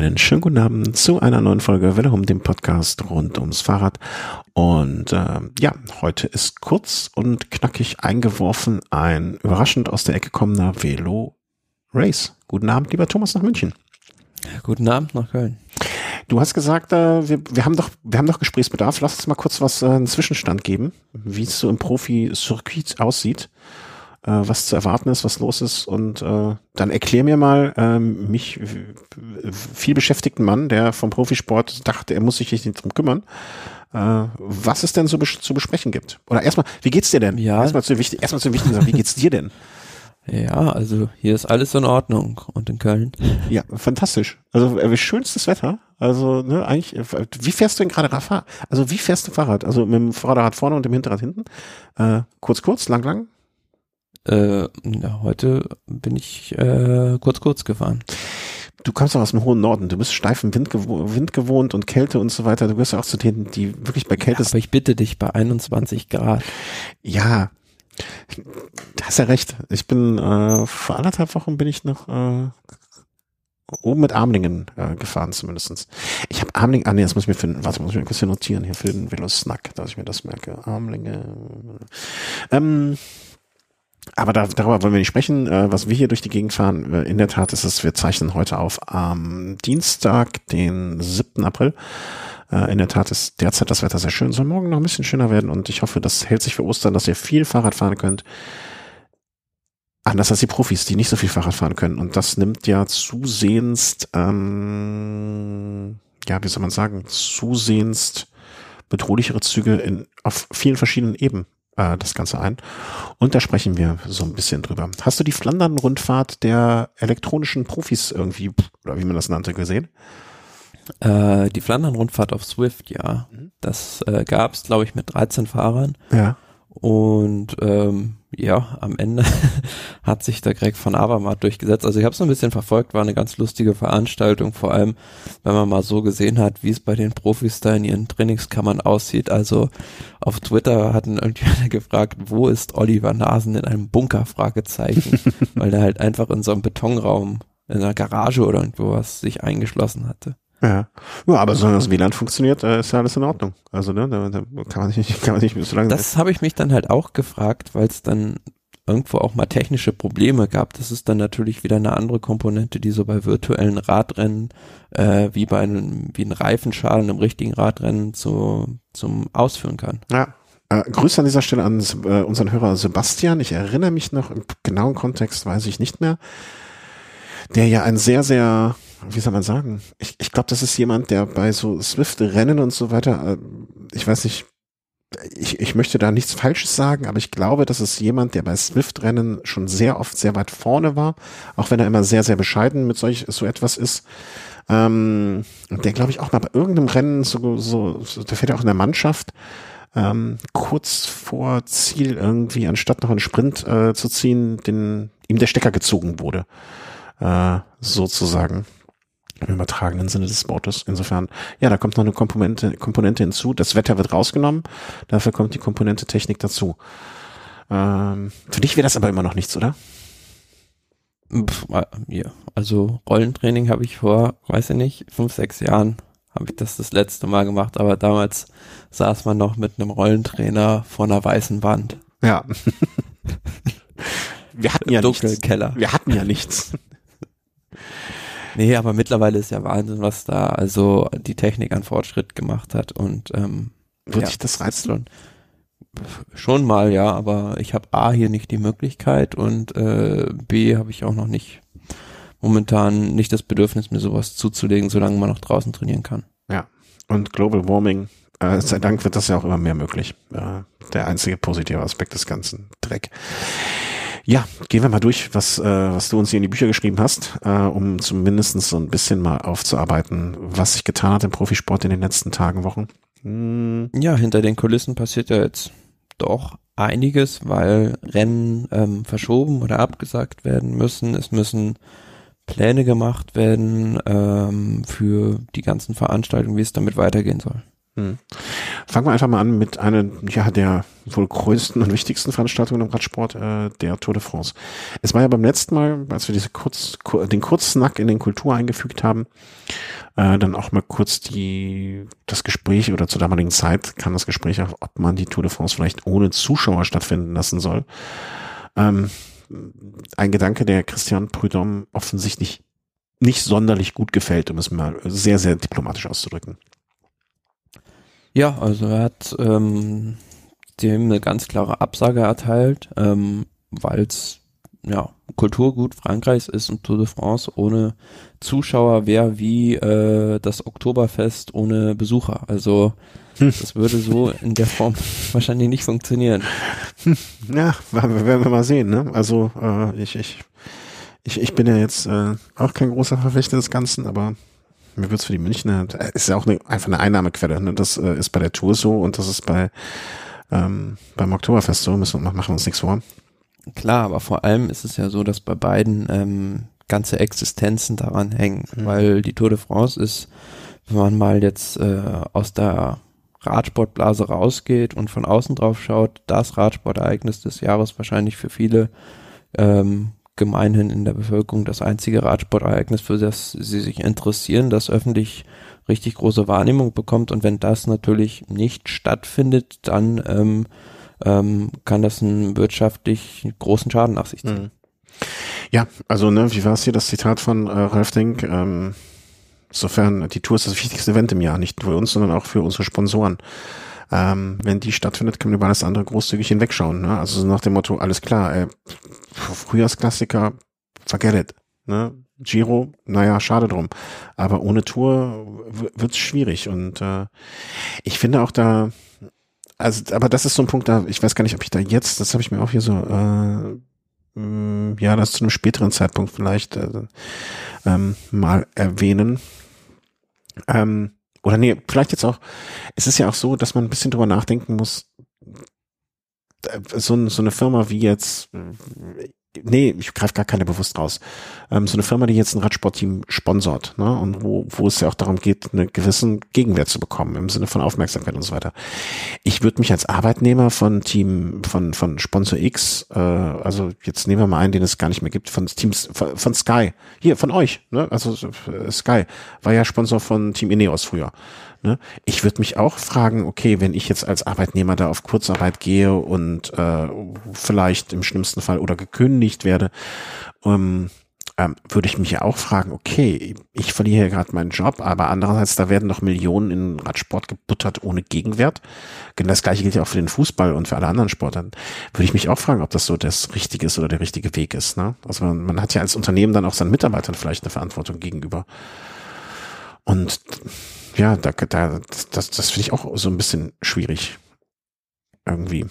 Einen schönen guten Abend zu einer neuen Folge Welle um dem Podcast rund ums Fahrrad. Und äh, ja, heute ist kurz und knackig eingeworfen ein überraschend aus der Ecke kommender Velo Race. Guten Abend, lieber Thomas nach München. Guten Abend nach Köln. Du hast gesagt, äh, wir, wir haben doch, wir haben doch Gesprächsbedarf. Lass uns mal kurz was äh, einen Zwischenstand geben, wie es so im Profi-Circuit aussieht äh, was zu erwarten ist, was los ist. Und äh, dann erklär mir mal ähm, mich viel beschäftigten Mann, der vom Profisport dachte, er muss sich nicht drum kümmern, äh, was es denn so bes zu besprechen gibt. Oder erstmal, wie geht's dir denn? Ja. Erstmal zu, wichtig, erstmal zu wichtigen Sachen, wie geht's dir denn? Ja, also hier ist alles in Ordnung und in Köln. Ja, fantastisch. Also äh, schönstes Wetter. Also ne, eigentlich, äh, wie fährst du denn gerade Fahrrad? Also wie fährst du Fahrrad? Also mit dem Vorderrad vorne und dem Hinterrad hinten? Äh, kurz, kurz, lang, lang? Äh, ja, heute bin ich äh, kurz kurz gefahren. Du kommst doch aus dem hohen Norden. Du bist steifen Wind, gewo Wind gewohnt und Kälte und so weiter. Du gehörst ja auch zu denen, die wirklich bei Kälte. Ja, aber ich bitte dich bei 21 Grad. Ja, du hast ja recht. Ich bin äh, vor anderthalb Wochen bin ich noch äh, oben mit Armlingen äh, gefahren zumindestens. Ich habe Armlingen, ah nee, das muss ich mir finden. Warte, muss ich mir ein bisschen notieren hier für den Velo-Snack, dass ich mir das merke. Armlinge. Ähm, aber da, darüber wollen wir nicht sprechen. Äh, was wir hier durch die Gegend fahren, äh, in der Tat ist es, wir zeichnen heute auf am Dienstag, den 7. April. Äh, in der Tat ist derzeit das Wetter sehr schön, soll morgen noch ein bisschen schöner werden und ich hoffe, das hält sich für Ostern, dass ihr viel Fahrrad fahren könnt. Anders als die Profis, die nicht so viel Fahrrad fahren können. Und das nimmt ja zusehends, ähm, ja, wie soll man sagen, zusehends bedrohlichere Züge in, auf vielen verschiedenen Ebenen äh, das Ganze ein. Und da sprechen wir so ein bisschen drüber. Hast du die Flandern-Rundfahrt der elektronischen Profis irgendwie, oder wie man das nannte, gesehen? Äh, die Flandern-Rundfahrt auf Swift, ja. Mhm. Das äh, gab es, glaube ich, mit 13 Fahrern. Ja. Und ähm, ja, am Ende hat sich der Greg von Avermaet durchgesetzt. Also ich habe es ein bisschen verfolgt, war eine ganz lustige Veranstaltung, vor allem wenn man mal so gesehen hat, wie es bei den Profis da in ihren Trainingskammern aussieht. Also auf Twitter hatten irgendjemand gefragt, wo ist Oliver Nasen in einem Bunker? Fragezeichen, weil der halt einfach in so einem Betonraum in einer Garage oder irgendwo was sich eingeschlossen hatte. Ja. ja, aber solange das WLAN funktioniert, äh, ist ja alles in Ordnung. Also, ne, da, da kann man nicht, kann man nicht so lange. Das habe ich mich dann halt auch gefragt, weil es dann irgendwo auch mal technische Probleme gab. Das ist dann natürlich wieder eine andere Komponente, die so bei virtuellen Radrennen äh, wie bei einem, wie ein Reifenschaden im richtigen Radrennen zu, zum Ausführen kann. Ja. Äh, Grüße an dieser Stelle an äh, unseren Hörer Sebastian. Ich erinnere mich noch, im genauen Kontext weiß ich nicht mehr, der ja ein sehr, sehr wie soll man sagen? Ich, ich glaube, das ist jemand, der bei so Swift-Rennen und so weiter, äh, ich weiß nicht, ich, ich möchte da nichts Falsches sagen, aber ich glaube, das ist jemand, der bei Swift-Rennen schon sehr oft sehr weit vorne war, auch wenn er immer sehr, sehr bescheiden mit solch so etwas ist. Ähm, der, glaube ich, auch mal bei irgendeinem Rennen, so, so, so der fährt ja auch in der Mannschaft, ähm, kurz vor Ziel irgendwie, anstatt noch einen Sprint äh, zu ziehen, den, ihm der Stecker gezogen wurde. Äh, sozusagen im übertragenen Sinne des Wortes. Insofern, ja, da kommt noch eine Komponente, Komponente hinzu. Das Wetter wird rausgenommen, dafür kommt die Komponente Technik dazu. Ähm, für dich wäre das aber immer noch nichts, oder? Pff, äh, ja, also Rollentraining habe ich vor, weiß ich nicht, fünf, sechs Jahren habe ich das das letzte Mal gemacht, aber damals saß man noch mit einem Rollentrainer vor einer weißen Wand. Ja. wir hatten ja nichts. Keller. Wir hatten ja nichts. Nee, aber mittlerweile ist ja Wahnsinn, was da also die Technik an Fortschritt gemacht hat und ähm, würde ja, ich das reizen? Schon mal, ja, aber ich habe A hier nicht die Möglichkeit und äh, B habe ich auch noch nicht momentan nicht das Bedürfnis, mir sowas zuzulegen, solange man noch draußen trainieren kann. Ja. Und Global Warming, äh, sei Dank wird das ja auch immer mehr möglich. Äh, der einzige positive Aspekt des ganzen Dreck. Ja, gehen wir mal durch, was, äh, was du uns hier in die Bücher geschrieben hast, äh, um zumindest so ein bisschen mal aufzuarbeiten, was sich getan hat im Profisport in den letzten Tagen, Wochen. Hm. Ja, hinter den Kulissen passiert ja jetzt doch einiges, weil Rennen ähm, verschoben oder abgesagt werden müssen. Es müssen Pläne gemacht werden ähm, für die ganzen Veranstaltungen, wie es damit weitergehen soll. Hm. Fangen wir einfach mal an mit einer ja, der wohl größten und wichtigsten Veranstaltungen im Radsport, äh, der Tour de France. Es war ja beim letzten Mal, als wir diese kurz, den Kurzsnack in den Kultur eingefügt haben, äh, dann auch mal kurz die, das Gespräch oder zur damaligen Zeit kam das Gespräch auf, ob man die Tour de France vielleicht ohne Zuschauer stattfinden lassen soll. Ähm, ein Gedanke, der Christian Prudhomme offensichtlich nicht sonderlich gut gefällt, um es mal sehr, sehr diplomatisch auszudrücken. Ja, also er hat ähm, dem eine ganz klare Absage erteilt, ähm, weil es ja, Kulturgut Frankreichs ist und Tour de France ohne Zuschauer wäre wie äh, das Oktoberfest ohne Besucher. Also hm. das würde so in der Form wahrscheinlich nicht funktionieren. Hm. Ja, werden wir mal sehen. Ne? Also äh, ich, ich, ich, ich bin ja jetzt äh, auch kein großer Verfechter des Ganzen, aber mir wird's für die Münchner, ist ja auch eine, einfach eine Einnahmequelle. Ne? Das äh, ist bei der Tour so und das ist bei ähm, beim Oktoberfest so, müssen wir, machen wir uns nichts vor. Klar, aber vor allem ist es ja so, dass bei beiden ähm, ganze Existenzen daran hängen, mhm. weil die Tour de France ist, wenn man mal jetzt äh, aus der Radsportblase rausgeht und von außen drauf schaut, das Radsportereignis des Jahres wahrscheinlich für viele ähm, gemeinhin in der Bevölkerung das einzige Radsportereignis, für das sie sich interessieren, das öffentlich richtig große Wahrnehmung bekommt und wenn das natürlich nicht stattfindet, dann ähm, ähm, kann das einen wirtschaftlich großen Schaden nach sich ziehen. Mhm. Ja, also ne, wie war es hier das Zitat von äh, Ralf Denk? Ähm, insofern, die Tour ist das wichtigste Event im Jahr, nicht für uns, sondern auch für unsere Sponsoren. Ähm, wenn die stattfindet, können wir über alles andere großzügig hinwegschauen. Ne? Also nach dem Motto, alles klar, äh, Frühjahrsklassiker, forget it. Ne? Giro, naja, schade drum. Aber ohne Tour wird's schwierig. Und äh, ich finde auch da, also, aber das ist so ein Punkt, da, ich weiß gar nicht, ob ich da jetzt, das habe ich mir auch hier so, äh, mh, mm, ja, das zu einem späteren Zeitpunkt vielleicht äh, ähm, mal erwähnen. Ähm, oder nee, vielleicht jetzt auch, es ist ja auch so, dass man ein bisschen drüber nachdenken muss, äh, so, so eine Firma wie jetzt nee, ich greife gar keine bewusst raus. Ähm, so eine Firma, die jetzt ein Radsportteam sponsort, ne, und wo, wo es ja auch darum geht, einen gewissen Gegenwert zu bekommen, im Sinne von Aufmerksamkeit und so weiter. Ich würde mich als Arbeitnehmer von Team, von, von Sponsor X, äh, also jetzt nehmen wir mal einen, den es gar nicht mehr gibt, von Teams, von, von Sky, hier, von euch, ne, also äh, Sky, war ja Sponsor von Team Ineos früher. Ne? Ich würde mich auch fragen, okay, wenn ich jetzt als Arbeitnehmer da auf Kurzarbeit gehe und äh, vielleicht im schlimmsten Fall oder gekündigt werde, ähm, ähm, würde ich mich ja auch fragen, okay, ich verliere hier gerade meinen Job, aber andererseits, da werden noch Millionen in Radsport gebuttert ohne Gegenwert. Genau das gleiche gilt ja auch für den Fußball und für alle anderen Sportarten. Würde ich mich auch fragen, ob das so das Richtige ist oder der richtige Weg ist. Ne? Also man, man hat ja als Unternehmen dann auch seinen Mitarbeitern vielleicht eine Verantwortung gegenüber. Und ja, da, da, das, das finde ich auch so ein bisschen schwierig. Irgendwie.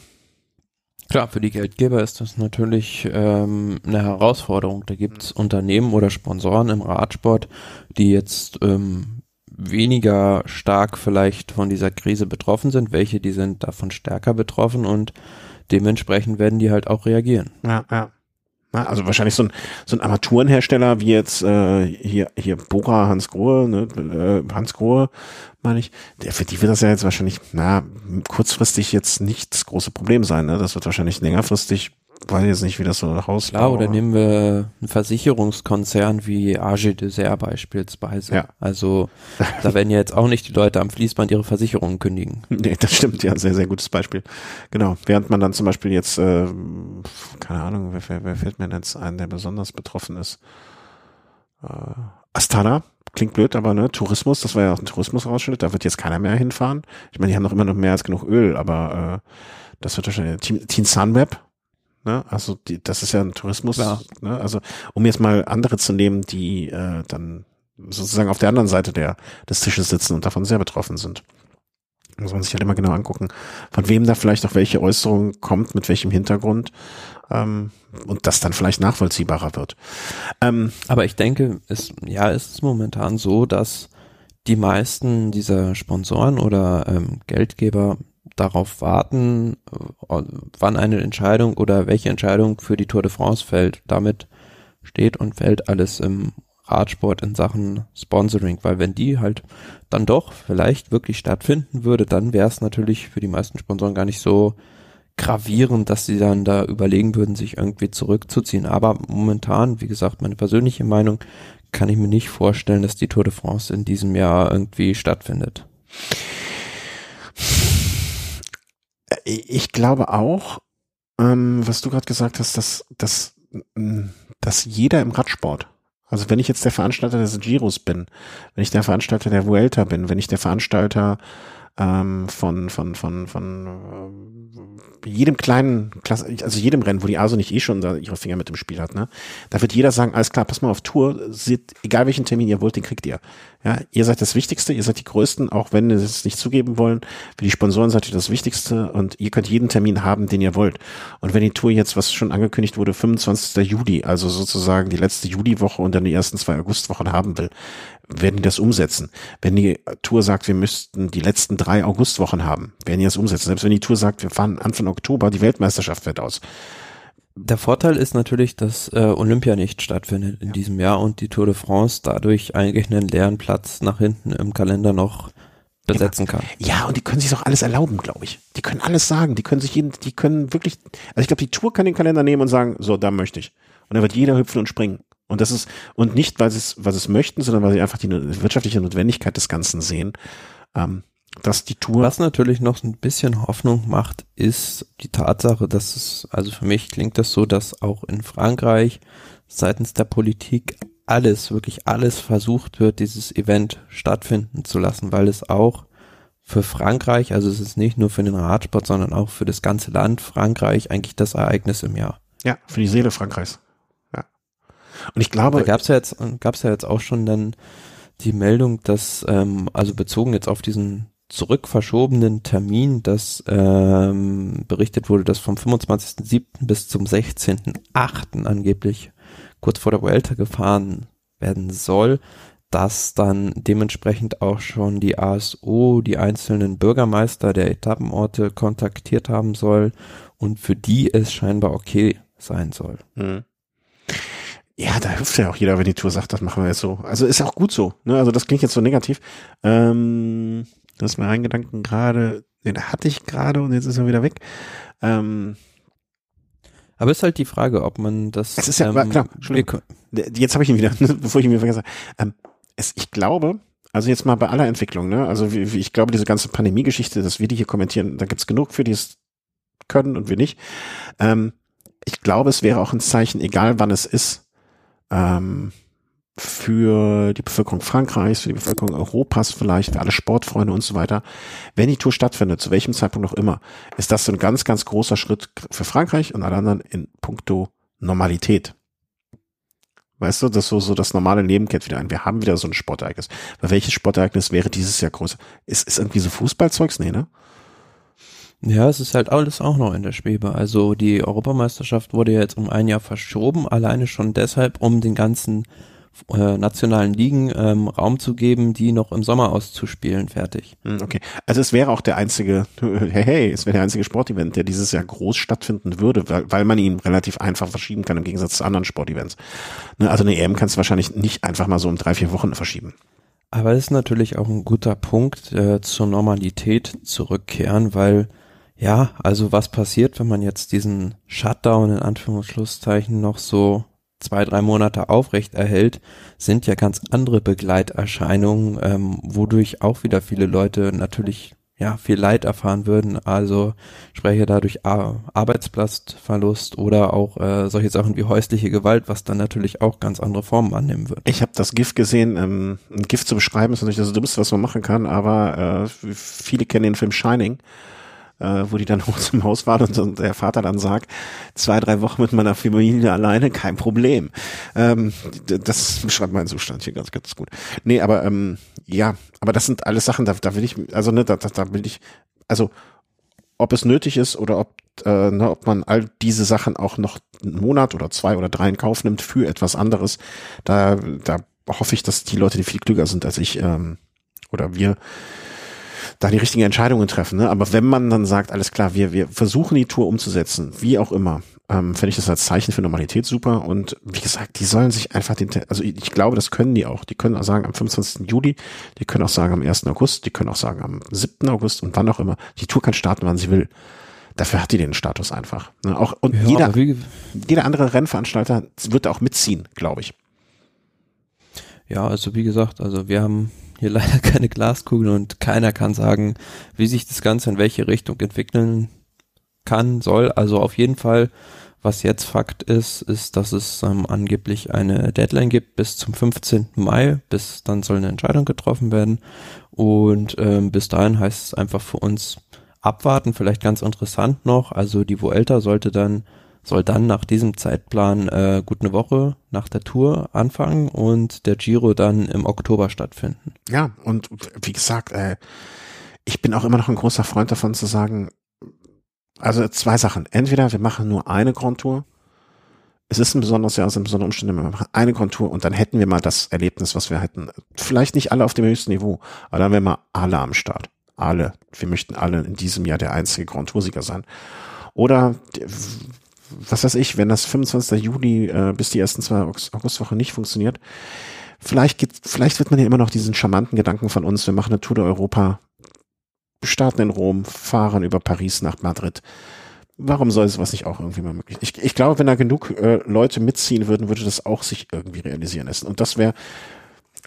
Klar, für die Geldgeber ist das natürlich ähm, eine Herausforderung. Da gibt es Unternehmen oder Sponsoren im Radsport, die jetzt ähm, weniger stark vielleicht von dieser Krise betroffen sind. Welche, die sind davon stärker betroffen und dementsprechend werden die halt auch reagieren. Ja, ja. Also wahrscheinlich so ein, so ein Armaturenhersteller wie jetzt äh, hier, hier Bora Hans Grohe, ne, äh, Hans Grohe, meine ich, der, für die wird das ja jetzt wahrscheinlich, na, kurzfristig jetzt nicht das große Problem sein. Ne? Das wird wahrscheinlich längerfristig weiß jetzt nicht, wie das so raus Klar, oder nehmen wir einen Versicherungskonzern wie AG Dessert beispielsweise. Ja. Also da werden ja jetzt auch nicht die Leute am Fließband ihre Versicherungen kündigen. Nee, das stimmt, ja, sehr, sehr gutes Beispiel. Genau, während man dann zum Beispiel jetzt, äh, keine Ahnung, wer, wer, wer fällt mir jetzt ein, der besonders betroffen ist? Äh, Astana, klingt blöd, aber ne, Tourismus, das war ja auch ein Tourismusausschnitt, da wird jetzt keiner mehr hinfahren. Ich meine, die haben noch immer noch mehr als genug Öl, aber äh, das wird wahrscheinlich Team, Team Sunweb, Ne? Also die, das ist ja ein Tourismus. Ne? Also um jetzt mal andere zu nehmen, die äh, dann sozusagen auf der anderen Seite der, des Tisches sitzen und davon sehr betroffen sind. Muss man sich halt immer genau angucken, von wem da vielleicht auch welche Äußerung kommt, mit welchem Hintergrund ähm, und das dann vielleicht nachvollziehbarer wird. Ähm, Aber ich denke, es, ja, ist es momentan so, dass die meisten dieser Sponsoren oder ähm, Geldgeber darauf warten, äh, wann eine Entscheidung oder welche Entscheidung für die Tour de France fällt. Damit steht und fällt alles im Radsport in Sachen Sponsoring, weil wenn die halt dann doch vielleicht wirklich stattfinden würde, dann wäre es natürlich für die meisten Sponsoren gar nicht so gravierend, dass sie dann da überlegen würden, sich irgendwie zurückzuziehen. Aber momentan, wie gesagt, meine persönliche Meinung, kann ich mir nicht vorstellen, dass die Tour de France in diesem Jahr irgendwie stattfindet. Ich glaube auch, ähm, was du gerade gesagt hast, dass, dass, dass jeder im Radsport, also wenn ich jetzt der Veranstalter des Giros bin, wenn ich der Veranstalter der Vuelta bin, wenn ich der Veranstalter ähm, von, von, von, von äh, jedem kleinen, Klasse, also jedem Rennen, wo die ASO nicht eh schon ihre Finger mit dem Spiel hat, ne? Da wird jeder sagen, alles klar, pass mal auf Tour, seht, egal welchen Termin ihr wollt, den kriegt ihr. Ja, ihr seid das Wichtigste, ihr seid die Größten, auch wenn wir es nicht zugeben wollen. Für die Sponsoren seid ihr das Wichtigste und ihr könnt jeden Termin haben, den ihr wollt. Und wenn die Tour jetzt, was schon angekündigt wurde, 25. Juli, also sozusagen die letzte Juliwoche und dann die ersten zwei Augustwochen haben will, werden die das umsetzen. Wenn die Tour sagt, wir müssten die letzten drei Augustwochen haben, werden die das umsetzen. Selbst wenn die Tour sagt, wir fahren Anfang Oktober, die Weltmeisterschaft wird aus. Der Vorteil ist natürlich, dass äh, Olympia nicht stattfindet in ja. diesem Jahr und die Tour de France dadurch eigentlich einen leeren Platz nach hinten im Kalender noch besetzen kann. Ja, und die können sich doch alles erlauben, glaube ich. Die können alles sagen. Die können sich jeden, die können wirklich, also ich glaube, die Tour kann den Kalender nehmen und sagen, so, da möchte ich. Und dann wird jeder hüpfen und springen. Und das ist, und nicht, weil sie es, sie es möchten, sondern weil sie einfach die wirtschaftliche Notwendigkeit des Ganzen sehen. Ähm, dass die Tour. Was natürlich noch ein bisschen Hoffnung macht, ist die Tatsache, dass es, also für mich klingt das so, dass auch in Frankreich seitens der Politik alles, wirklich alles versucht wird, dieses Event stattfinden zu lassen, weil es auch für Frankreich, also es ist nicht nur für den Radsport, sondern auch für das ganze Land Frankreich eigentlich das Ereignis im Jahr. Ja, für die Seele Frankreichs. Und ich glaube. Da gab es ja jetzt, gab's ja jetzt auch schon dann die Meldung, dass, ähm, also bezogen jetzt auf diesen zurückverschobenen Termin, dass ähm, berichtet wurde, dass vom 25.07. bis zum 16.08. angeblich kurz vor der Vuelta gefahren werden soll, dass dann dementsprechend auch schon die ASO die einzelnen Bürgermeister der Etappenorte kontaktiert haben soll und für die es scheinbar okay sein soll. Mhm. Ja, da hilft ja auch jeder, wenn die Tour sagt, das machen wir jetzt so. Also ist auch gut so. Ne? Also das klingt jetzt so negativ. Ähm, das ist mir ein Gedanken gerade, den hatte ich gerade und jetzt ist er wieder weg. Ähm, aber ist halt die Frage, ob man das. Es ist ja ähm, klar. Entschuldigung. Jetzt habe ich ihn wieder, bevor ich ihn wieder vergesse. Ähm, es, ich glaube, also jetzt mal bei aller Entwicklung, ne? Also wie, wie ich glaube, diese ganze Pandemie-Geschichte, dass wir die hier kommentieren, da gibt's genug für, die es können und wir nicht. Ähm, ich glaube, es wäre auch ein Zeichen, egal wann es ist, ähm, für die Bevölkerung Frankreichs, für die Bevölkerung Europas vielleicht, für alle Sportfreunde und so weiter. Wenn die Tour stattfindet, zu welchem Zeitpunkt auch immer, ist das so ein ganz, ganz großer Schritt für Frankreich und alle anderen in puncto Normalität. Weißt du, dass so, so das normale Leben kehrt wieder ein. Wir haben wieder so ein Sportereignis. Weil welches Sportereignis wäre dieses Jahr größer? Ist, ist irgendwie so Fußballzeugs? Nee, ne? Ja, es ist halt alles auch noch in der Schwebe. Also die Europameisterschaft wurde jetzt um ein Jahr verschoben, alleine schon deshalb, um den ganzen äh, nationalen Ligen ähm, Raum zu geben, die noch im Sommer auszuspielen, fertig. Hm, okay, also es wäre auch der einzige, hey, hey, es wäre der einzige Sportevent, der dieses Jahr groß stattfinden würde, weil, weil man ihn relativ einfach verschieben kann im Gegensatz zu anderen Sportevents. Ne, also eine EM kannst du wahrscheinlich nicht einfach mal so um drei, vier Wochen verschieben. Aber es ist natürlich auch ein guter Punkt, äh, zur Normalität zurückkehren, weil ja, also was passiert, wenn man jetzt diesen Shutdown in Anführungsschlusszeichen noch so zwei, drei Monate aufrecht erhält, sind ja ganz andere Begleiterscheinungen, ähm, wodurch auch wieder viele Leute natürlich ja viel Leid erfahren würden. Also spreche dadurch Ar Arbeitsplatzverlust oder auch äh, solche Sachen wie häusliche Gewalt, was dann natürlich auch ganz andere Formen annehmen wird. Ich habe das GIF gesehen. Ähm, ein GIF zu beschreiben ist natürlich das Dümmste, was man machen kann, aber äh, viele kennen den Film Shining äh, wo die dann hoch zum Haus waren und, und, der Vater dann sagt, zwei, drei Wochen mit meiner Familie alleine, kein Problem. Ähm, das beschreibt meinen Zustand hier ganz, ganz gut. Nee, aber ähm, ja, aber das sind alles Sachen, da, da will ich, also ne, da, da, da will ich, also ob es nötig ist oder ob, äh, ne, ob man all diese Sachen auch noch einen Monat oder zwei oder drei in Kauf nimmt für etwas anderes, da, da hoffe ich, dass die Leute, die viel klüger sind als ich ähm, oder wir, da die richtigen Entscheidungen treffen. Ne? Aber wenn man dann sagt, alles klar, wir, wir versuchen die Tour umzusetzen, wie auch immer, ähm, fände ich das als Zeichen für Normalität super. Und wie gesagt, die sollen sich einfach den, also ich, ich glaube, das können die auch. Die können auch sagen am 25. Juli, die können auch sagen am 1. August, die können auch sagen am 7. August und wann auch immer. Die Tour kann starten, wann sie will. Dafür hat die den Status einfach. Ne? Auch, und Ja, jeder, wie, jeder andere Rennveranstalter wird auch mitziehen, glaube ich. Ja, also wie gesagt, also wir haben hier leider keine Glaskugel und keiner kann sagen, wie sich das Ganze in welche Richtung entwickeln kann, soll. Also auf jeden Fall, was jetzt Fakt ist, ist, dass es ähm, angeblich eine Deadline gibt bis zum 15. Mai, bis dann soll eine Entscheidung getroffen werden. Und ähm, bis dahin heißt es einfach für uns abwarten, vielleicht ganz interessant noch. Also die Vuelta sollte dann soll dann nach diesem Zeitplan äh, gut eine Woche nach der Tour anfangen und der Giro dann im Oktober stattfinden. Ja, und wie gesagt, äh, ich bin auch immer noch ein großer Freund davon zu sagen, also zwei Sachen. Entweder wir machen nur eine Grand Tour. Es ist ein besonderes Jahr, es sind besondere Umstände. Wir machen eine Grand Tour und dann hätten wir mal das Erlebnis, was wir hätten. Vielleicht nicht alle auf dem höchsten Niveau, aber dann wären wir alle am Start. Alle. Wir möchten alle in diesem Jahr der einzige Grand Tour-Sieger sein. Oder, was weiß ich, wenn das 25. Juli äh, bis die ersten zwei August- Augustwochen nicht funktioniert, vielleicht geht, vielleicht wird man ja immer noch diesen charmanten Gedanken von uns, wir machen eine Tour de Europa, starten in Rom, fahren über Paris nach Madrid. Warum soll sowas nicht auch irgendwie mal möglich? Ich, ich glaube, wenn da genug äh, Leute mitziehen würden, würde das auch sich irgendwie realisieren lassen. Und das wäre,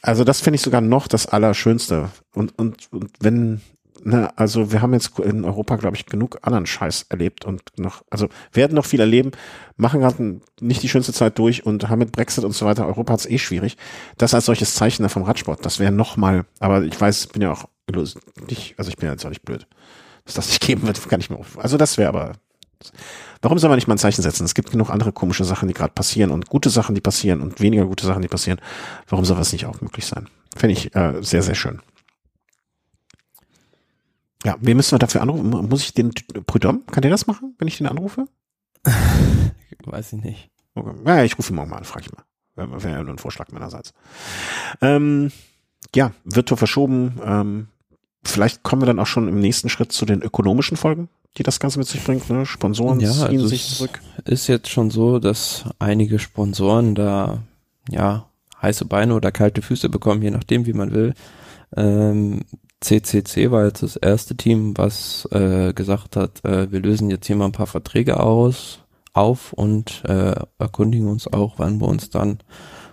also das finde ich sogar noch das Allerschönste. Und, und, und wenn, na, also wir haben jetzt in Europa, glaube ich, genug anderen Scheiß erlebt und noch, also werden noch viel erleben, machen gerade nicht die schönste Zeit durch und haben mit Brexit und so weiter, Europa hat es eh schwierig. Das als solches Zeichen vom Radsport, das wäre noch mal, aber ich weiß, bin ja auch nicht, also ich bin ja jetzt auch nicht blöd. Dass das nicht geben wird, kann ich mir auch, also das wäre aber, warum soll man nicht mal ein Zeichen setzen? Es gibt genug andere komische Sachen, die gerade passieren und gute Sachen, die passieren und weniger gute Sachen, die passieren. Warum soll das nicht auch möglich sein? Fände ich äh, sehr, sehr schön. Ja, wen müssen wir dafür anrufen? Muss ich den Prudhomme? Kann der das machen, wenn ich den anrufe? Weiß ich nicht. Okay. Ja, ich rufe ihn morgen mal an, frage ich mal. Wäre nur ein Vorschlag meinerseits. Ähm, ja, wird Tour verschoben. Ähm, vielleicht kommen wir dann auch schon im nächsten Schritt zu den ökonomischen Folgen, die das Ganze mit sich bringt. Ne? Sponsoren Ja, ziehen also sich es zurück. ist jetzt schon so, dass einige Sponsoren da ja heiße Beine oder kalte Füße bekommen, je nachdem, wie man will. Ähm, CCC war jetzt das erste Team, was äh, gesagt hat, äh, wir lösen jetzt hier mal ein paar Verträge aus, auf und äh, erkundigen uns auch, wann wir uns dann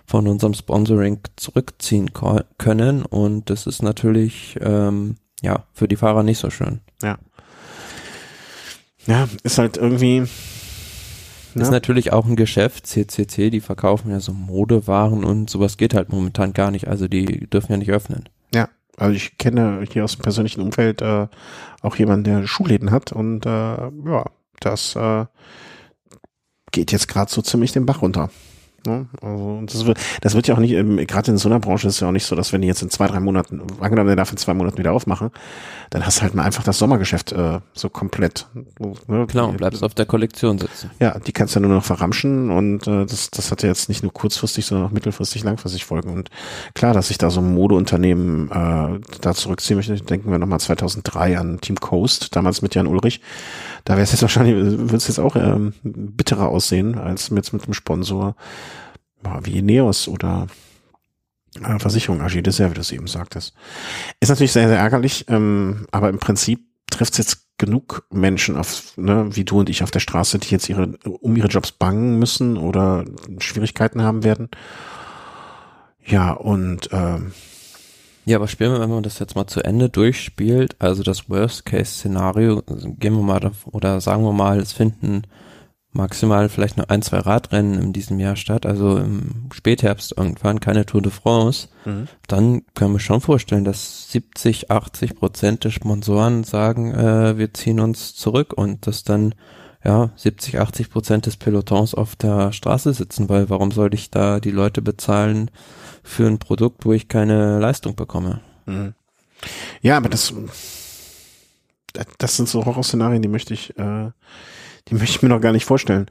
von unserem Sponsoring zurückziehen können. Und das ist natürlich ähm, ja für die Fahrer nicht so schön. Ja, ist halt irgendwie. Ist Ja. natürlich auch ein Geschäft, CCC, die verkaufen ja so Modewaren und sowas geht halt momentan gar nicht. Also die dürfen ja nicht öffnen. Ja, also ich kenne hier aus dem persönlichen Umfeld äh, auch jemanden, der Schuhläden hat und äh, ja, das äh, geht jetzt gerade so ziemlich den Bach runter. Ne? Also das wird, das wird ja auch nicht, ähm, gerade in so einer Branche ist es ja auch nicht so, dass wenn die jetzt in zwei, drei Monaten, angenommen, der darf in zwei Monaten wieder aufmachen, dann hast du halt mal einfach das Sommergeschäft äh, so komplett. Ne? Klar, und bleibst auf der Kollektion sitzen. Ja, die kannst du ja nur noch verramschen und äh, das, das hat ja jetzt nicht nur kurzfristig, sondern auch mittelfristig, langfristig Folgen. Und klar, dass sich da so ein Modeunternehmen äh, da zurückziehen möchte, denken wir nochmal 2003 an Team Coast, damals mit Jan Ulrich. Da wäre es jetzt wahrscheinlich, würde es jetzt auch ähm, bitterer aussehen, als mit, mit einem Sponsor wie Ineos oder äh, Versicherung AG Dessert, wie du es eben sagtest. Ist natürlich sehr, sehr ärgerlich, ähm, aber im Prinzip trifft es jetzt genug Menschen auf, ne, wie du und ich auf der Straße, die jetzt ihre, um ihre Jobs bangen müssen oder Schwierigkeiten haben werden. Ja, und ähm, Ja, aber spielen wir, wenn man das jetzt mal zu Ende durchspielt, also das Worst-Case-Szenario, gehen wir mal, oder sagen wir mal, es finden maximal vielleicht nur ein, zwei Radrennen in diesem Jahr statt, also im Spätherbst irgendwann, keine Tour de France, dann können wir schon vorstellen, dass 70, 80 Prozent der Sponsoren sagen, äh, wir ziehen uns zurück und dass dann ja 70, 80 Prozent des Pelotons auf der Straße sitzen, weil warum soll ich da die Leute bezahlen für ein Produkt, wo ich keine Leistung bekomme? Mhm. Ja, aber das, das sind so Horrorszenarien, die möchte ich, äh, die möchte ich mir noch gar nicht vorstellen.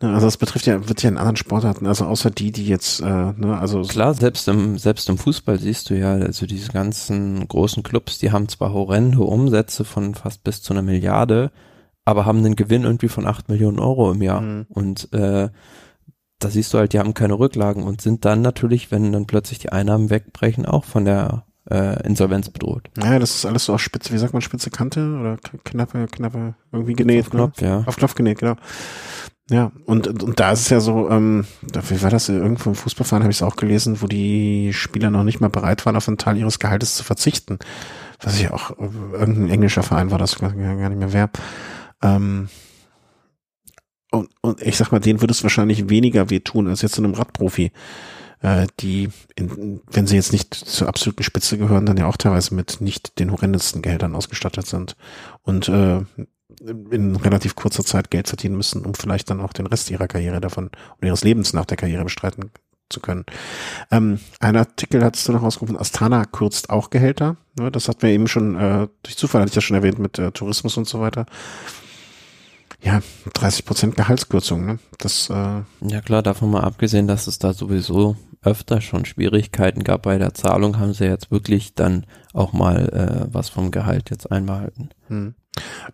Ne, Also das betrifft ja, wird ja in anderen Sportarten, also außer die, die jetzt, äh, ne, also Klar, selbst im, selbst im Fußball siehst du ja, also diese ganzen großen Clubs, die haben zwar horrende Umsätze von fast bis zu einer Milliarde, aber haben einen Gewinn irgendwie von 8 Millionen Euro im Jahr. Mhm. Und äh, da siehst du halt, die haben keine Rücklagen und sind dann natürlich, wenn dann plötzlich die Einnahmen wegbrechen, auch von der äh, Insolvenz bedroht. Naja, das ist alles so auf spitze, wie sagt man, spitze Kante oder knappe, knappe, irgendwie genäht. Auf Knopf, ja. Ne? Auf Knopf genäht, genau. Ja, und, und, und da ist es ja so, ähm, wie war das, irgendwo im Fußballverein habe ich es auch gelesen, wo die Spieler noch nicht mal bereit waren, auf einen Teil ihres Gehaltes zu verzichten. Was ich auch, äh, irgendein englischer Verein war das, gar nicht mehr wer. Ähm, und, und ich sag mal, denen würde es wahrscheinlich weniger wehtun als jetzt so einem Radprofi, äh, die, in, wenn sie jetzt nicht zur absoluten Spitze gehören, dann ja auch teilweise mit nicht den horrendesten Geldern ausgestattet sind und äh, in relativ kurzer Zeit Geld verdienen müssen, um vielleicht dann auch den Rest ihrer Karriere davon oder ihres Lebens nach der Karriere bestreiten zu können. Ähm, ein Artikel hattest du noch rausgerufen, Astana kürzt auch Gehälter. Ne, das hatten wir eben schon, äh, durch Zufall hatte ich ja schon erwähnt mit äh, Tourismus und so weiter. Ja, 30 Prozent Gehaltskürzung, ne? Das, äh, Ja klar, davon mal abgesehen, dass es da sowieso öfter schon Schwierigkeiten gab bei der Zahlung, haben sie jetzt wirklich dann auch mal äh, was vom Gehalt jetzt einbehalten. hm.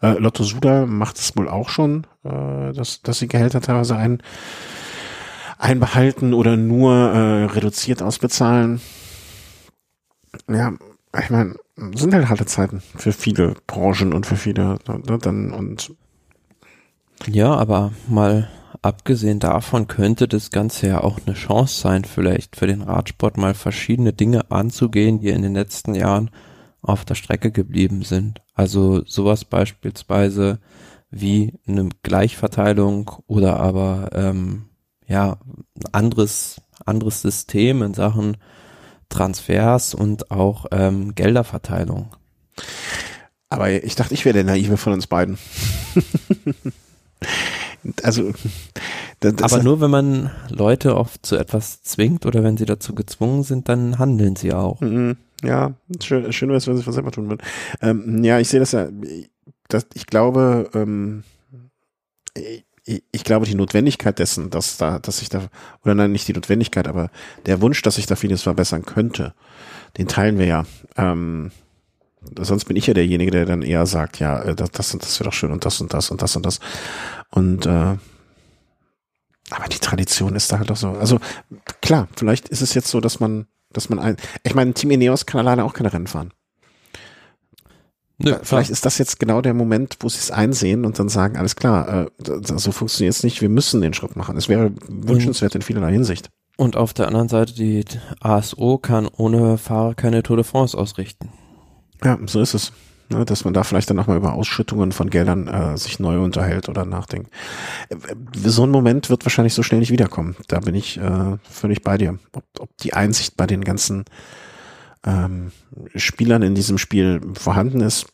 äh, Lotto Suda macht es wohl auch schon, äh, dass, dass sie Gehälter teilweise ein, einbehalten oder nur äh, reduziert ausbezahlen. Ja, ich meine, sind halt harte Zeiten für viele Branchen und für viele ne, dann und Ja, aber mal abgesehen davon könnte das Ganze ja auch eine Chance sein, vielleicht für den Radsport mal verschiedene Dinge anzugehen, die in den letzten Jahren auf der Strecke geblieben sind. Also sowas beispielsweise wie eine Gleichverteilung oder aber ähm, ja anderes anderes System in Sachen Transfers und auch ähm, Gelderverteilung. Aber ich dachte, ich wäre der Naive von uns beiden. also, das, das Aber nur wenn man Leute oft zu etwas zwingt oder wenn sie dazu gezwungen sind, dann handeln sie auch. Mhm. Ja, schön, schön wäre es, wenn sie es was selber tun würden. Ähm, ja, ich sehe das ja, das, ich glaube, ähm, ich, ich glaube, die Notwendigkeit dessen, dass da, dass ich da, oder nein, nicht die Notwendigkeit, aber der Wunsch, dass ich da vieles verbessern könnte, den teilen wir ja. Ähm, sonst bin ich ja derjenige, der dann eher sagt, ja, äh, das, das und das wäre doch schön und das und das und das und das. Und äh, aber die Tradition ist da halt auch so. Also klar, vielleicht ist es jetzt so, dass man, dass man ein, ich meine, Team Ineos kann alleine auch keine Rennen fahren. Nö, Vielleicht ist das jetzt genau der Moment, wo sie es einsehen und dann sagen, alles klar, äh, so funktioniert es nicht, wir müssen den Schritt machen. Es wäre wünschenswert in vielerlei Hinsicht. Und auf der anderen Seite, die ASO kann ohne Fahrer keine Tour de France ausrichten. Ja, so ist es. Ne, dass man da vielleicht dann nochmal über Ausschüttungen von Geldern äh, sich neu unterhält oder nachdenkt. Äh, So ein Moment wird wahrscheinlich so schnell nicht wiederkommen. Da bin ich äh, völlig bei dir. Ob, ob die Einsicht bei den ganzen ähm, Spielern in diesem Spiel vorhanden ist,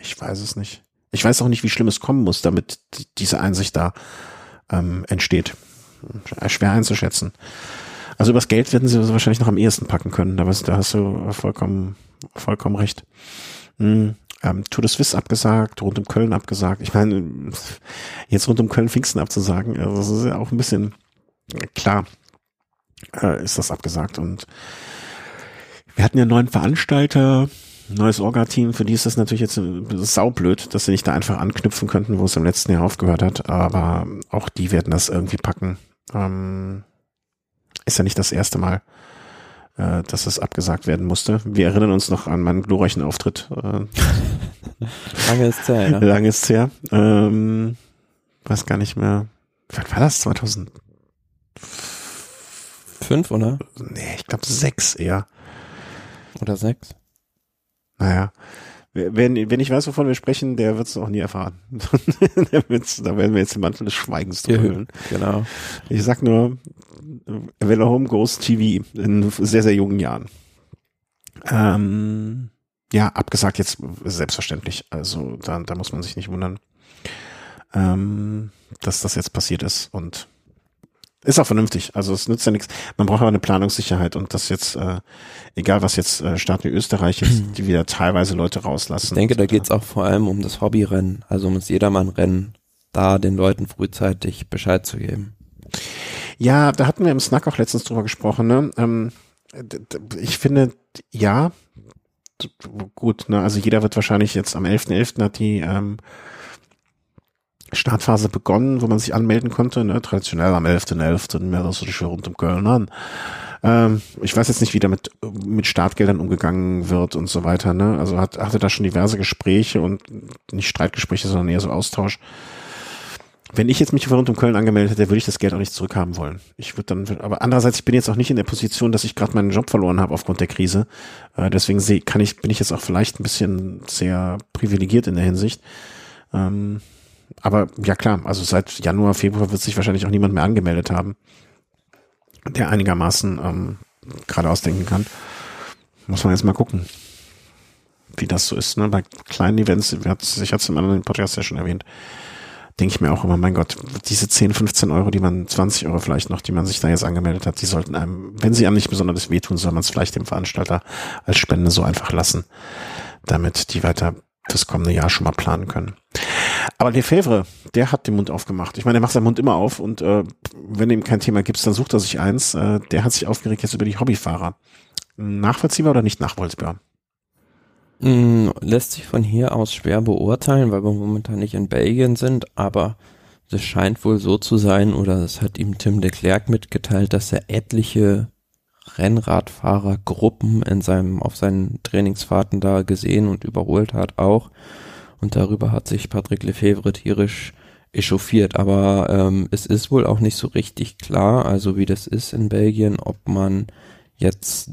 ich weiß es nicht. Ich weiß auch nicht, wie schlimm es kommen muss, damit die, diese Einsicht da ähm, entsteht. Schwer einzuschätzen. Also übers Geld werden sie wahrscheinlich noch am ehesten packen können, da, da hast du vollkommen, vollkommen recht. Hm, ähm, Tour de Suisse abgesagt, rund um Köln abgesagt. Ich meine, jetzt rund um Köln Pfingsten abzusagen, also das ist ja auch ein bisschen klar, äh, ist das abgesagt. Und wir hatten ja einen neuen Veranstalter, neues Orga-Team, für die ist das natürlich jetzt äh, saublöd, dass sie nicht da einfach anknüpfen könnten, wo es im letzten Jahr aufgehört hat, aber auch die werden das irgendwie packen. Ähm, ist ja nicht das erste Mal, äh, dass es abgesagt werden musste. Wir erinnern uns noch an meinen glorreichen Auftritt. Äh, Lange ist her, ja. Lange ist her. Ähm, weiß gar nicht mehr. Wann war das? 2000? Fünf, oder? Nee, ich glaube sechs eher. Oder sechs? Naja. Wenn, wenn ich weiß, wovon wir sprechen, der wird es auch nie erfahren. der wird's, da werden wir jetzt den Mantel des Schweigens drüber hüllen. Genau. Ich sag nur, Velo Home Goes TV in sehr, sehr jungen Jahren. Ähm, ja, abgesagt jetzt selbstverständlich. Also da, da muss man sich nicht wundern, ähm, dass das jetzt passiert ist. Und ist auch vernünftig. Also es nützt ja nichts. Man braucht aber eine Planungssicherheit und das jetzt, äh, egal was jetzt äh, Staaten wie Österreich jetzt, die wieder teilweise Leute rauslassen. Ich denke, da geht's auch vor allem um das Hobbyrennen, also um das Jedermannrennen, da den Leuten frühzeitig Bescheid zu geben. Ja, da hatten wir im Snack auch letztens drüber gesprochen. Ne? Ähm, ich finde, ja, gut, ne, also jeder wird wahrscheinlich jetzt am 11.11. .11. hat die ähm, Startphase begonnen, wo man sich anmelden konnte, ne, traditionell am 11.11. .11. mehr so die rund um Köln an. Ähm, ich weiß jetzt nicht, wie damit mit Startgeldern umgegangen wird und so weiter, ne, also hat, hatte da schon diverse Gespräche und nicht Streitgespräche, sondern eher so Austausch wenn ich jetzt mich für rund um Köln angemeldet hätte, würde ich das Geld auch nicht zurückhaben wollen. Ich würde dann, aber andererseits, ich bin jetzt auch nicht in der Position, dass ich gerade meinen Job verloren habe aufgrund der Krise. Äh, deswegen sehe, kann ich, bin ich jetzt auch vielleicht ein bisschen sehr privilegiert in der Hinsicht. Ähm, aber ja klar, also seit Januar, Februar wird sich wahrscheinlich auch niemand mehr angemeldet haben, der einigermaßen ähm, gerade ausdenken kann. Muss man jetzt mal gucken, wie das so ist. Ne? Bei kleinen Events, ich hatte es im anderen Podcast ja schon erwähnt, denke ich mir auch immer, mein Gott, diese 10, 15 Euro, die man, 20 Euro vielleicht noch, die man sich da jetzt angemeldet hat, die sollten einem, wenn sie einem nicht besonders wehtun, soll man es vielleicht dem Veranstalter als Spende so einfach lassen, damit die weiter das kommende Jahr schon mal planen können. Aber Lefebvre, der hat den Mund aufgemacht. Ich meine, der macht seinen Mund immer auf und äh, wenn ihm kein Thema gibt, dann sucht er sich eins. Äh, der hat sich aufgeregt jetzt über die Hobbyfahrer. Nachvollziehbar oder nicht nachvollziehbar? Mm, lässt sich von hier aus schwer beurteilen, weil wir momentan nicht in Belgien sind, aber es scheint wohl so zu sein, oder es hat ihm Tim de Klerk mitgeteilt, dass er etliche Rennradfahrergruppen in seinem, auf seinen Trainingsfahrten da gesehen und überholt hat auch. Und darüber hat sich Patrick Lefebvre tierisch echauffiert. Aber ähm, es ist wohl auch nicht so richtig klar, also wie das ist in Belgien, ob man jetzt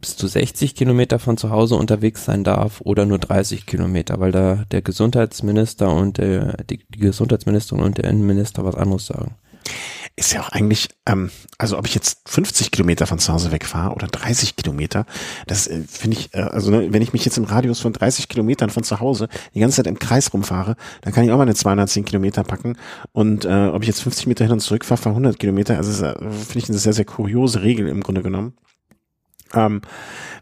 bis zu 60 Kilometer von zu Hause unterwegs sein darf oder nur 30 Kilometer, weil da der Gesundheitsminister und der, die, die Gesundheitsministerin und der Innenminister was anderes sagen. Ist ja auch eigentlich, ähm, also ob ich jetzt 50 Kilometer von zu Hause wegfahre oder 30 Kilometer, das äh, finde ich, äh, also ne, wenn ich mich jetzt im Radius von 30 Kilometern von zu Hause die ganze Zeit im Kreis rumfahre, dann kann ich auch meine 210 Kilometer packen und äh, ob ich jetzt 50 Meter hin und zurück fahre, fahre 100 Kilometer, also äh, finde ich eine sehr, sehr kuriose Regel im Grunde genommen. Ähm,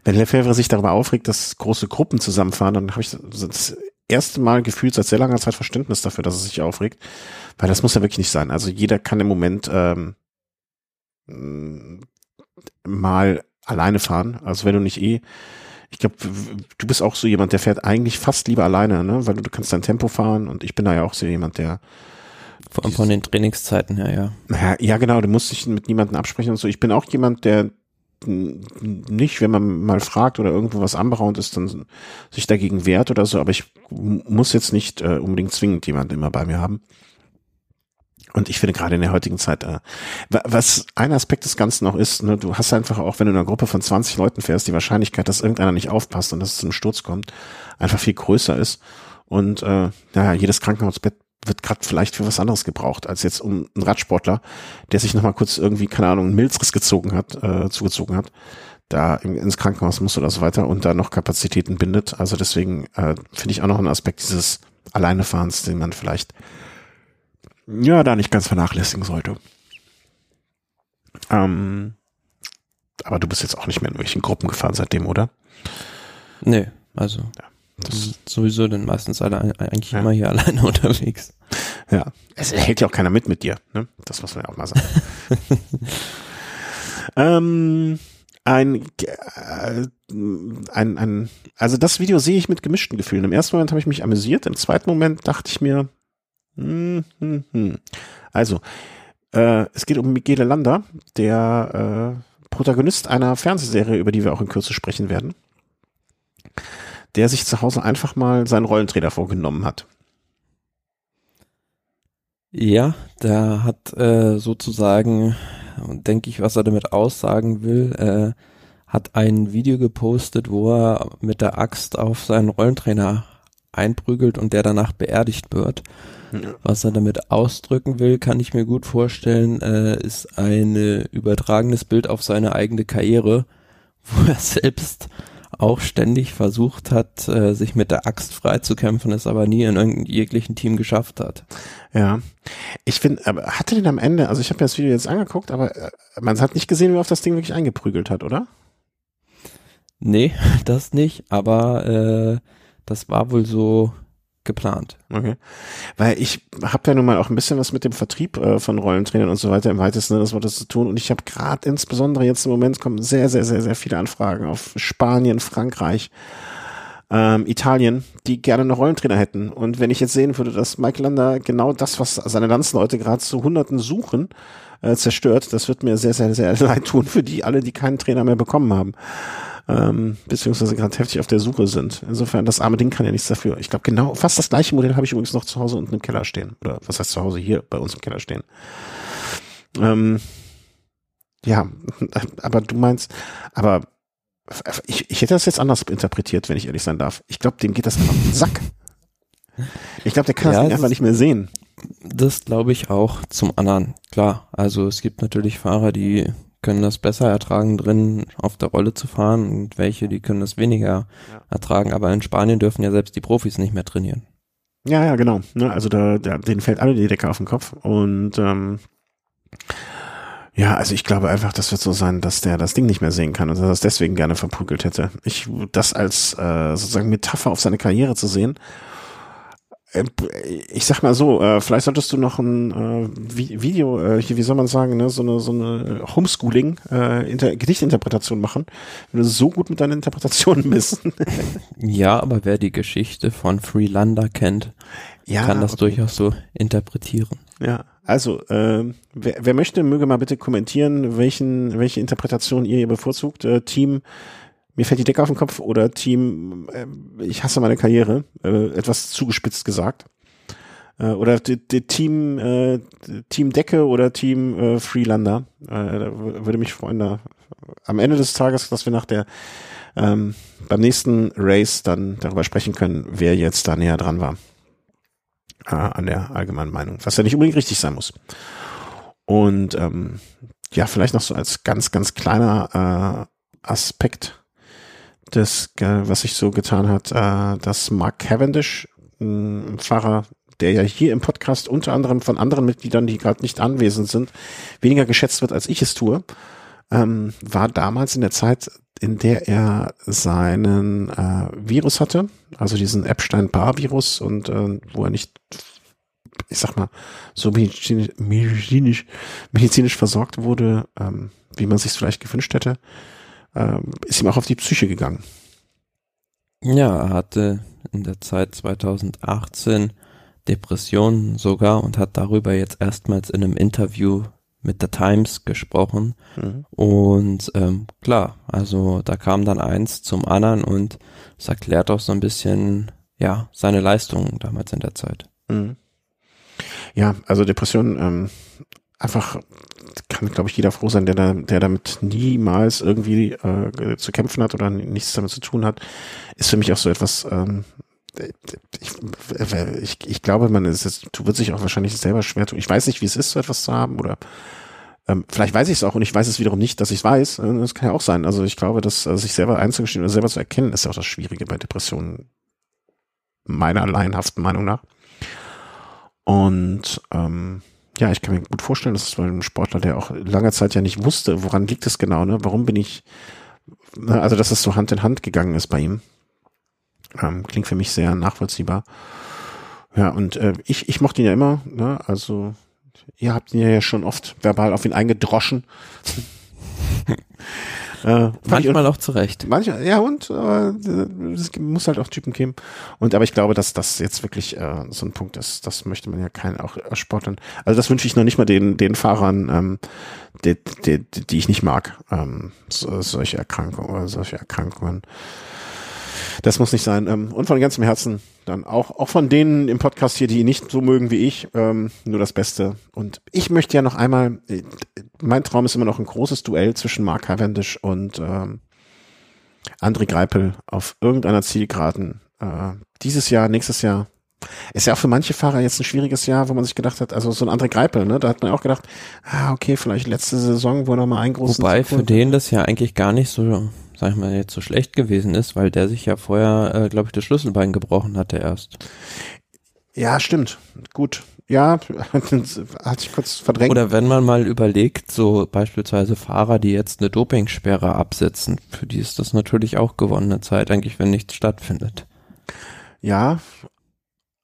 wenn Lefebvre sich darüber aufregt, dass große Gruppen zusammenfahren, dann habe ich das erste Mal gefühlt seit sehr langer Zeit Verständnis dafür, dass es sich aufregt, weil das muss ja wirklich nicht sein. Also jeder kann im Moment ähm, mal alleine fahren. Also wenn du nicht eh, ich glaube, du bist auch so jemand, der fährt eigentlich fast lieber alleine, ne? Weil du, du kannst dein Tempo fahren und ich bin da ja auch so jemand, der von, von den Trainingszeiten her, ja. ja. Ja, genau, du musst dich mit niemandem absprechen und so. Ich bin auch jemand, der nicht, wenn man mal fragt oder irgendwo was anberaumt ist, dann sich dagegen wehrt oder so, aber ich muss jetzt nicht äh, unbedingt zwingend jemanden immer bei mir haben. Und ich finde gerade in der heutigen Zeit, äh, was ein Aspekt des Ganzen noch ist, ne, du hast einfach auch, wenn du in einer Gruppe von 20 Leuten fährst, die Wahrscheinlichkeit, dass irgendeiner nicht aufpasst und dass es zum Sturz kommt, einfach viel größer ist. Und äh, naja, jedes Krankenhausbett wird gerade vielleicht für was anderes gebraucht, als jetzt um einen Radsportler, der sich nochmal kurz irgendwie, keine Ahnung, einen Milzriss gezogen hat, äh, zugezogen hat, da in, ins Krankenhaus muss oder so weiter und da noch Kapazitäten bindet. Also deswegen äh, finde ich auch noch einen Aspekt dieses Alleinefahrens, den man vielleicht ja da nicht ganz vernachlässigen sollte. Ähm, aber du bist jetzt auch nicht mehr in irgendwelchen Gruppen gefahren seitdem, oder? Nee, also. Ja. Das sowieso dann meistens alle eigentlich ja. immer hier alleine unterwegs. Ja, es hält ja auch keiner mit mit dir, ne? Das muss man ja auch mal sagen. ähm, ein, äh, ein, ein, also das Video sehe ich mit gemischten Gefühlen. Im ersten Moment habe ich mich amüsiert, im zweiten Moment dachte ich mir, hm, hm, hm. also, äh, es geht um Michele Landa, der äh, Protagonist einer Fernsehserie, über die wir auch in Kürze sprechen werden der sich zu Hause einfach mal seinen Rollentrainer vorgenommen hat. Ja, der hat äh, sozusagen, denke ich, was er damit aussagen will, äh, hat ein Video gepostet, wo er mit der Axt auf seinen Rollentrainer einprügelt und der danach beerdigt wird. Ja. Was er damit ausdrücken will, kann ich mir gut vorstellen, äh, ist ein übertragenes Bild auf seine eigene Karriere, wo er selbst auch ständig versucht hat, äh, sich mit der Axt freizukämpfen, es aber nie in irgendeinem jeglichen Team geschafft hat. Ja, ich finde, aber hatte den am Ende, also ich habe mir das Video jetzt angeguckt, aber äh, man hat nicht gesehen, wie er auf das Ding wirklich eingeprügelt hat, oder? Nee, das nicht, aber äh, das war wohl so geplant. Okay. Weil ich habe ja nun mal auch ein bisschen was mit dem Vertrieb äh, von Rollentrainern und so weiter im weitesten Sinne das Wortes zu tun. Und ich habe gerade insbesondere jetzt im Moment kommen sehr, sehr, sehr, sehr viele Anfragen auf Spanien, Frankreich, ähm, Italien, die gerne noch Rollentrainer hätten. Und wenn ich jetzt sehen würde, dass Mike Lander genau das, was seine Landsleute gerade zu Hunderten suchen, äh, zerstört, das wird mir sehr, sehr, sehr leid tun für die alle, die keinen Trainer mehr bekommen haben. Ähm, beziehungsweise gerade heftig auf der Suche sind. Insofern, das arme Ding kann ja nichts dafür. Ich glaube, genau, fast das gleiche Modell habe ich übrigens noch zu Hause unten im Keller stehen. Oder was heißt zu Hause hier bei uns im Keller stehen. Ähm, ja, aber du meinst, aber ich, ich hätte das jetzt anders interpretiert, wenn ich ehrlich sein darf. Ich glaube, dem geht das einfach auf den Sack. Ich glaube, der kann ja, das einfach nicht mehr sehen. Das glaube ich auch zum anderen. Klar, also es gibt natürlich Fahrer, die können das besser ertragen, drin auf der Rolle zu fahren und welche, die können das weniger ja. ertragen. Aber in Spanien dürfen ja selbst die Profis nicht mehr trainieren. Ja, ja, genau. Ne, also da, da denen fällt alle die Decke auf den Kopf und ähm, ja, also ich glaube einfach, das wird so sein, dass der das Ding nicht mehr sehen kann und dass er das deswegen gerne verprügelt hätte. Ich das als äh, sozusagen Metapher auf seine Karriere zu sehen. Äh, ich sag mal so, äh, vielleicht solltest du noch ein äh, Video, äh, wie soll man sagen, ne, so eine so eine Homeschooling äh, Inter Gedichtinterpretation machen, wenn du so gut mit deinen Interpretationen bist. ja, aber wer die Geschichte von Freelander kennt, ja, kann das okay. durchaus so interpretieren. Ja, also, äh, wer, wer möchte, möge mal bitte kommentieren, welchen, welche Interpretation ihr bevorzugt. Äh, Team, mir fällt die Decke auf den Kopf oder Team, äh, ich hasse meine Karriere, äh, etwas zugespitzt gesagt. Äh, oder die, die Team, äh, Team Decke oder Team äh, Freelander. Äh, würde mich freuen, da am Ende des Tages, dass wir nach der ähm, beim nächsten Race dann darüber sprechen können, wer jetzt da näher dran war äh, an der allgemeinen Meinung, was ja nicht unbedingt richtig sein muss. Und ähm, ja, vielleicht noch so als ganz, ganz kleiner äh, Aspekt des, äh, was sich so getan hat, äh, dass Mark Cavendish, ein Fahrer, der ja hier im Podcast unter anderem von anderen Mitgliedern, die gerade nicht anwesend sind, weniger geschätzt wird, als ich es tue, ähm, war damals in der Zeit in der er seinen äh, Virus hatte, also diesen Epstein-Barr-Virus und wo er nicht, ich sag mal, so medizinisch, medizinisch, medizinisch versorgt wurde, ähm, wie man sich vielleicht gewünscht hätte, äh, ist ihm auch auf die Psyche gegangen. Ja, er hatte in der Zeit 2018 Depressionen sogar und hat darüber jetzt erstmals in einem Interview mit der Times gesprochen. Mhm. Und ähm, klar, also da kam dann eins zum anderen und es erklärt auch so ein bisschen, ja, seine Leistungen damals in der Zeit. Mhm. Ja, also Depression, ähm, einfach kann, glaube ich, jeder froh sein, der, da, der damit niemals irgendwie äh, zu kämpfen hat oder nichts damit zu tun hat, ist für mich auch so etwas, ähm, ich, ich, ich glaube, man ist, es wird sich auch wahrscheinlich selber schwer tun. Ich weiß nicht, wie es ist, so etwas zu haben oder ähm, vielleicht weiß ich es auch und ich weiß es wiederum nicht, dass ich es weiß. Äh, das kann ja auch sein. Also ich glaube, dass äh, sich selber einzugestehen oder selber zu erkennen, ist ja auch das Schwierige bei Depressionen, meiner laienhaften Meinung nach. Und ähm, ja, ich kann mir gut vorstellen, dass es bei einem Sportler, der auch lange Zeit ja nicht wusste, woran liegt es genau, ne? Warum bin ich, ne? also dass es so Hand in Hand gegangen ist bei ihm. Ähm, klingt für mich sehr nachvollziehbar. Ja, und äh, ich, ich mochte ihn ja immer, ne? Also ihr habt ihn ja schon oft verbal auf ihn eingedroschen. Äh, manchmal auch zurecht. Manchmal, ja, und äh, es muss halt auch Typen geben. Und aber ich glaube, dass das jetzt wirklich äh, so ein Punkt ist, das möchte man ja keinen auch ersporteln. Also das wünsche ich noch nicht mal den, den Fahrern, ähm, die, die, die ich nicht mag, ähm, so, solche Erkrankungen oder solche Erkrankungen. Das muss nicht sein. Ähm, und von ganzem Herzen dann auch, auch von denen im Podcast hier, die ihn nicht so mögen wie ich, ähm, nur das Beste. Und ich möchte ja noch einmal, äh, mein Traum ist immer noch ein großes Duell zwischen Mark Cavendish und ähm, André Greipel auf irgendeiner Zielgeraden. Äh, dieses Jahr, nächstes Jahr. Ist ja auch für manche Fahrer jetzt ein schwieriges Jahr, wo man sich gedacht hat, also so ein André Greipel, ne, da hat man auch gedacht, ah, okay, vielleicht letzte Saison, wo noch mal ein großes Wobei für den das ja eigentlich gar nicht so sag ich mal, jetzt so schlecht gewesen ist, weil der sich ja vorher, äh, glaube ich, das Schlüsselbein gebrochen hatte erst. Ja, stimmt. Gut. Ja, hatte ich kurz verdrängt. Oder wenn man mal überlegt, so beispielsweise Fahrer, die jetzt eine Dopingsperre absetzen, für die ist das natürlich auch gewonnene Zeit, eigentlich, wenn nichts stattfindet. Ja,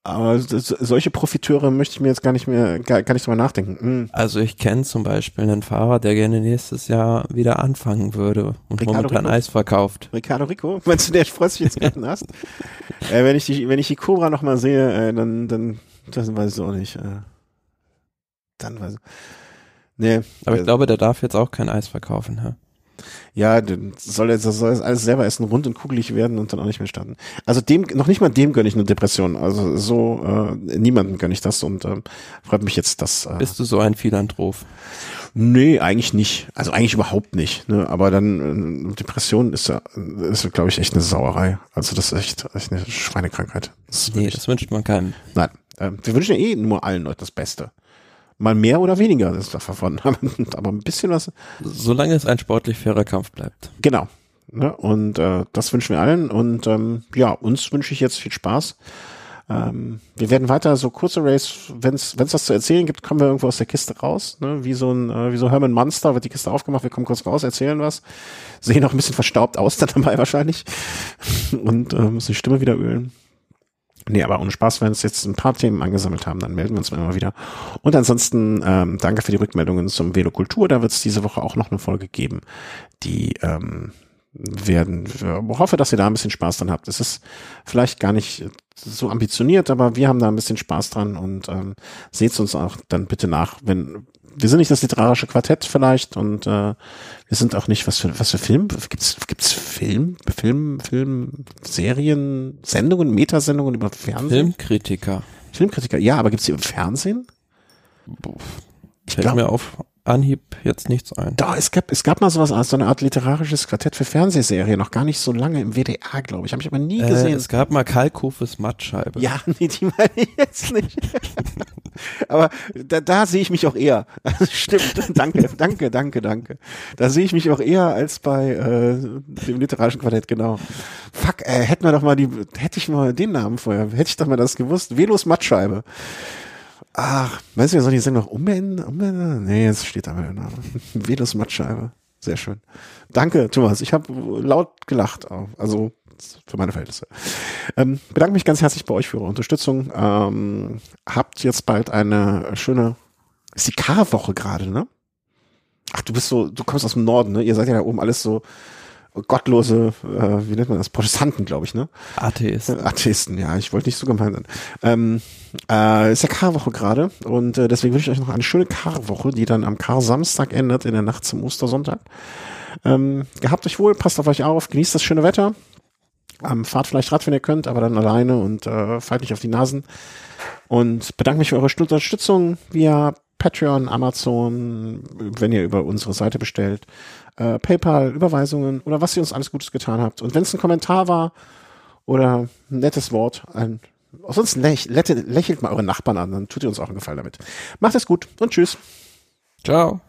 Aber solche Profiteure möchte ich mir jetzt gar nicht mehr, gar, gar nicht drüber nachdenken. Hm. Also ich kenne zum Beispiel einen Fahrer, der gerne nächstes Jahr wieder anfangen würde und Ricardo momentan Rico? Eis verkauft. Ricardo Rico? Meinst du, der freut sich jetzt gerade hast? äh, wenn ich die, wenn ich die Cobra noch mal sehe, äh, dann, dann, das weiß ich auch nicht. Äh, dann weiß ich. Nee. Aber ich äh, glaube, der darf jetzt auch kein Eis verkaufen, hä? Ja, soll jetzt soll alles selber essen, rund und kugelig werden und dann auch nicht mehr starten. Also dem, noch nicht mal dem gönne ich eine Depression. Also so äh, niemandem gönne ich das und äh, freut mich jetzt, dass. Äh, Bist du so ein Philanthrop? Nee, eigentlich nicht. Also eigentlich überhaupt nicht. Ne? Aber dann äh, Depression ist ja, ist glaube ich echt eine Sauerei. Also das ist echt, echt eine Schweinekrankheit. Das nee, das wünscht man keinem. Nein, äh, wir wünschen ja eh nur allen Leuten das Beste mal mehr oder weniger ist davon, aber ein bisschen was. Solange es ein sportlich fairer Kampf bleibt. Genau. Ne? Und äh, das wünschen wir allen. Und ähm, ja, uns wünsche ich jetzt viel Spaß. Ähm, wir werden weiter so kurze Race, wenn es was zu erzählen gibt, kommen wir irgendwo aus der Kiste raus. Ne? Wie so ein äh, wie so Herman Monster wird die Kiste aufgemacht, wir kommen kurz raus, erzählen was. Sehen auch ein bisschen verstaubt aus dann dabei wahrscheinlich. Und äh, müssen die Stimme wieder ölen. Nee, aber ohne Spaß, wenn uns jetzt ein paar Themen angesammelt haben, dann melden wir uns immer wieder. Und ansonsten ähm, danke für die Rückmeldungen zum Velokultur. Da wird es diese Woche auch noch eine Folge geben, die ähm, werden. Ich hoffe, dass ihr da ein bisschen Spaß dran habt. Es ist vielleicht gar nicht so ambitioniert, aber wir haben da ein bisschen Spaß dran und ähm, seht uns auch dann bitte nach, wenn wir sind nicht das literarische Quartett vielleicht und äh, wir sind auch nicht was für was für Film gibt's gibt's Film Film Film Serien Sendungen Metasendungen über Fernsehen? Filmkritiker. Filmkritiker ja aber gibt's die im Fernsehen? Ich fällt mir auf Anhieb jetzt nichts ein. Da, es gab, es gab mal sowas als so eine Art literarisches Quartett für Fernsehserien, noch gar nicht so lange im WDR, glaube ich. Habe ich aber nie äh, gesehen. Es gab mal Kalkhofes Mattscheibe. Ja, nee, die meine ich jetzt nicht. aber da, da sehe ich mich auch eher. Stimmt, danke, danke, danke, danke. Da sehe ich mich auch eher als bei äh, dem literarischen Quartett, genau. Fuck, äh, hätten wir doch mal die, hätte ich mal den Namen vorher, hätte ich doch mal das gewusst. Velos Mattscheibe. Ach, meinst du, wir sollen die Sendung noch umbenennen? umbenennen? Nee, jetzt steht da mein Name. Velos Mattscheibe. Sehr schön. Danke, Thomas. Ich habe laut gelacht. Also für meine Verhältnisse. Ähm, bedanke mich ganz herzlich bei euch für eure Unterstützung. Ähm, habt jetzt bald eine schöne, ist die Karwoche gerade, ne? Ach, du bist so, du kommst aus dem Norden, ne? Ihr seid ja da oben alles so gottlose, äh, wie nennt man das, Protestanten, glaube ich, ne? Atheisten. Atheisten, ja, ich wollte nicht so gemein sein. Ähm, äh, ist ja Karwoche gerade und äh, deswegen wünsche ich euch noch eine schöne Karwoche, die dann am Kar-Samstag endet, in der Nacht zum Ostersonntag. Ähm, gehabt euch wohl, passt auf euch auf, genießt das schöne Wetter. Ähm, fahrt vielleicht Rad, wenn ihr könnt, aber dann alleine und äh, fallt nicht auf die Nasen. Und bedanke mich für eure Unterstützung via Patreon, Amazon, wenn ihr über unsere Seite bestellt äh, PayPal, Überweisungen oder was ihr uns alles Gutes getan habt. Und wenn es ein Kommentar war oder ein nettes Wort, ein, ansonsten läch, lächelt mal eure Nachbarn an, dann tut ihr uns auch einen Gefallen damit. Macht es gut und tschüss. Ciao.